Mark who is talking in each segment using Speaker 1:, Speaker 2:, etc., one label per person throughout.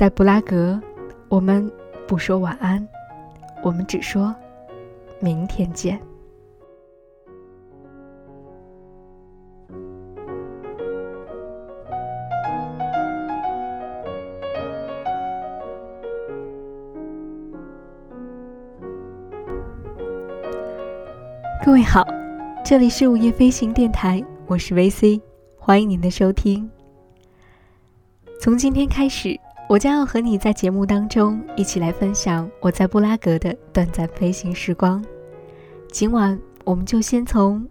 Speaker 1: 在布拉格，我们不说晚安，我们只说明天见。各位好，这里是午夜飞行电台，我是 VC，欢迎您的收听。从今天开始，我将要和你在节目当中一起来分享我在布拉格的短暂飞行时光。今晚我们就先从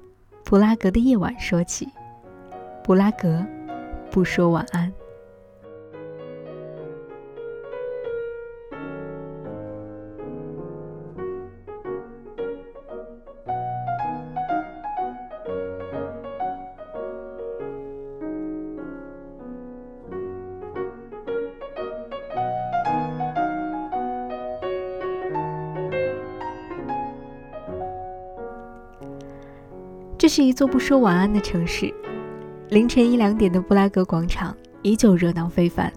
Speaker 1: 布拉格的夜晚说起。布拉格，不说晚安。是一座不说晚安的城市。凌晨一两点的布拉格广场依旧热闹非凡。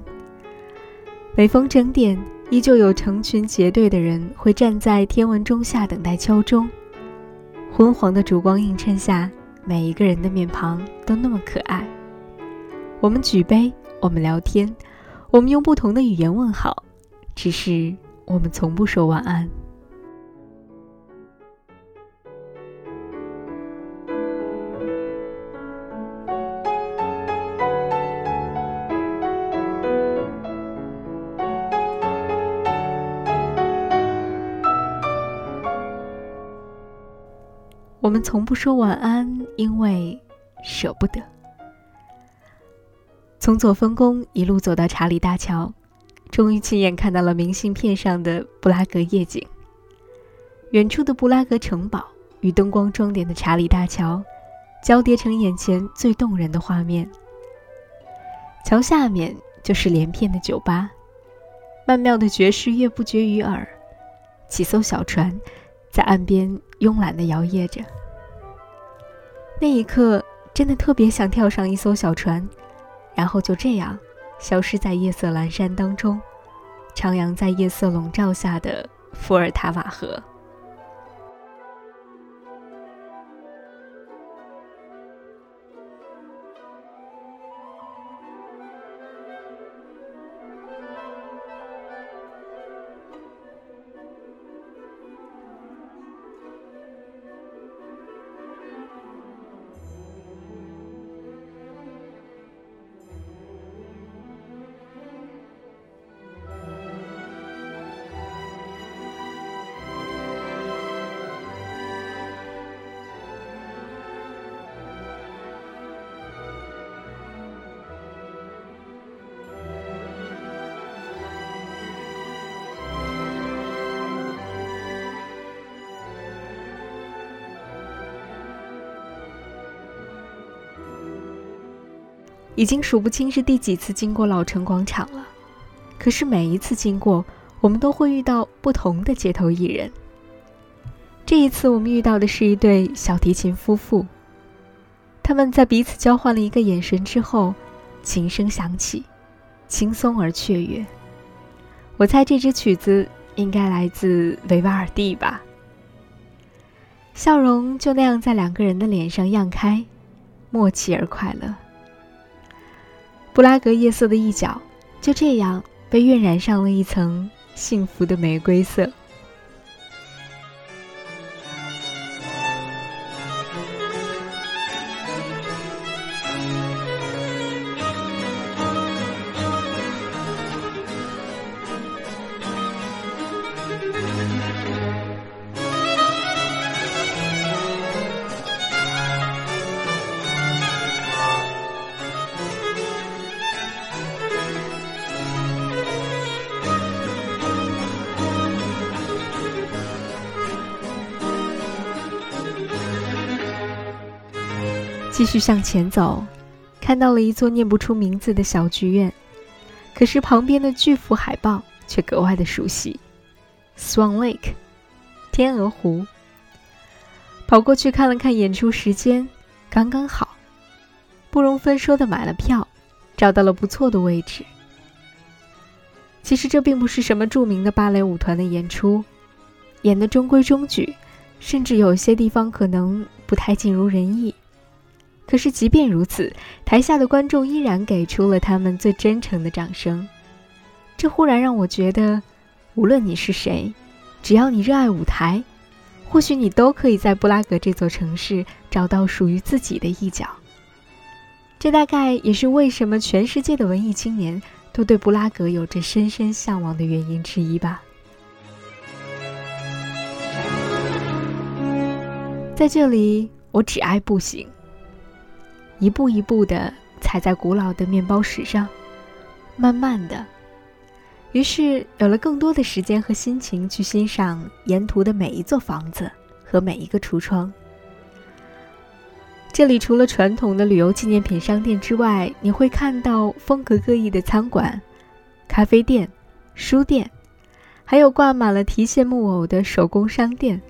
Speaker 1: 每逢整点，依旧有成群结队的人会站在天文钟下等待敲钟。昏黄的烛光映衬下，每一个人的面庞都那么可爱。我们举杯，我们聊天，我们用不同的语言问好，只是我们从不说晚安。我们从不说晚安，因为舍不得。从左峰宫一路走到查理大桥，终于亲眼看到了明信片上的布拉格夜景。远处的布拉格城堡与灯光装点的查理大桥，交叠成眼前最动人的画面。桥下面就是连片的酒吧，曼妙的爵士乐不绝于耳，几艘小船。在岸边慵懒地摇曳着，那一刻真的特别想跳上一艘小船，然后就这样消失在夜色阑珊当中，徜徉在夜色笼罩下的伏尔塔瓦河。已经数不清是第几次经过老城广场了，可是每一次经过，我们都会遇到不同的街头艺人。这一次，我们遇到的是一对小提琴夫妇，他们在彼此交换了一个眼神之后，琴声响起，轻松而雀跃。我猜这支曲子应该来自维瓦尔第吧。笑容就那样在两个人的脸上漾开，默契而快乐。布拉格夜色的一角，就这样被晕染上了一层幸福的玫瑰色。继续向前走，看到了一座念不出名字的小剧院，可是旁边的巨幅海报却格外的熟悉，Swan Lake，天鹅湖。跑过去看了看演出时间，刚刚好，不容分说的买了票，找到了不错的位置。其实这并不是什么著名的芭蕾舞团的演出，演的中规中矩，甚至有些地方可能不太尽如人意。可是即便如此，台下的观众依然给出了他们最真诚的掌声。这忽然让我觉得，无论你是谁，只要你热爱舞台，或许你都可以在布拉格这座城市找到属于自己的一角。这大概也是为什么全世界的文艺青年都对布拉格有着深深向往的原因之一吧。在这里，我只爱步行，一步一步地踩在古老的面包石上，慢慢的。于是有了更多的时间和心情去欣赏沿途的每一座房子和每一个橱窗。这里除了传统的旅游纪念品商店之外，你会看到风格各异的餐馆、咖啡店、书店，还有挂满了提线木偶的手工商店，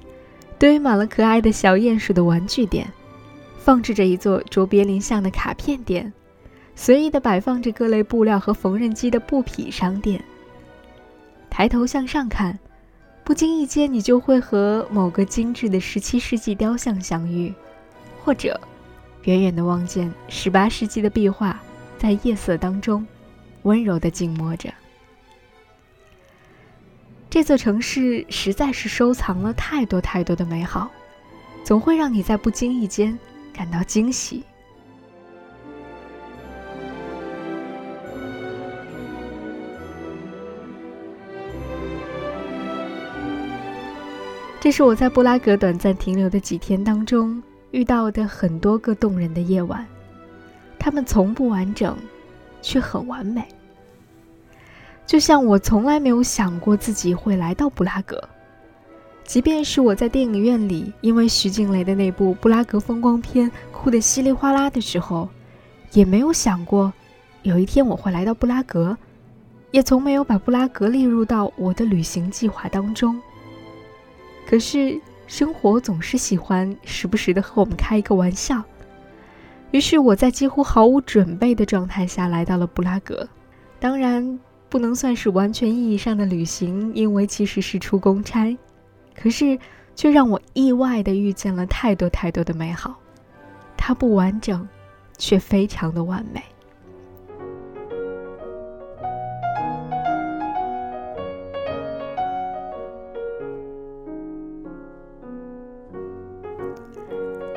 Speaker 1: 堆满了可爱的小鼹鼠的玩具店，放置着一座卓别林像的卡片店，随意的摆放着各类布料和缝纫机的布匹商店。抬头向上看，不经意间你就会和某个精致的十七世纪雕像相遇，或者远远的望见十八世纪的壁画在夜色当中温柔的静默着。这座城市实在是收藏了太多太多的美好，总会让你在不经意间感到惊喜。这是我在布拉格短暂停留的几天当中遇到的很多个动人的夜晚，它们从不完整，却很完美。就像我从来没有想过自己会来到布拉格，即便是我在电影院里因为徐静蕾的那部《布拉格风光片》哭得稀里哗啦的时候，也没有想过有一天我会来到布拉格，也从没有把布拉格列入到我的旅行计划当中。可是生活总是喜欢时不时的和我们开一个玩笑，于是我在几乎毫无准备的状态下来到了布拉格，当然不能算是完全意义上的旅行，因为其实是出公差，可是却让我意外的遇见了太多太多的美好，它不完整，却非常的完美。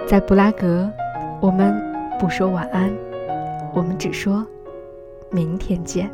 Speaker 1: 在布拉格，我们不说晚安，我们只说明天见。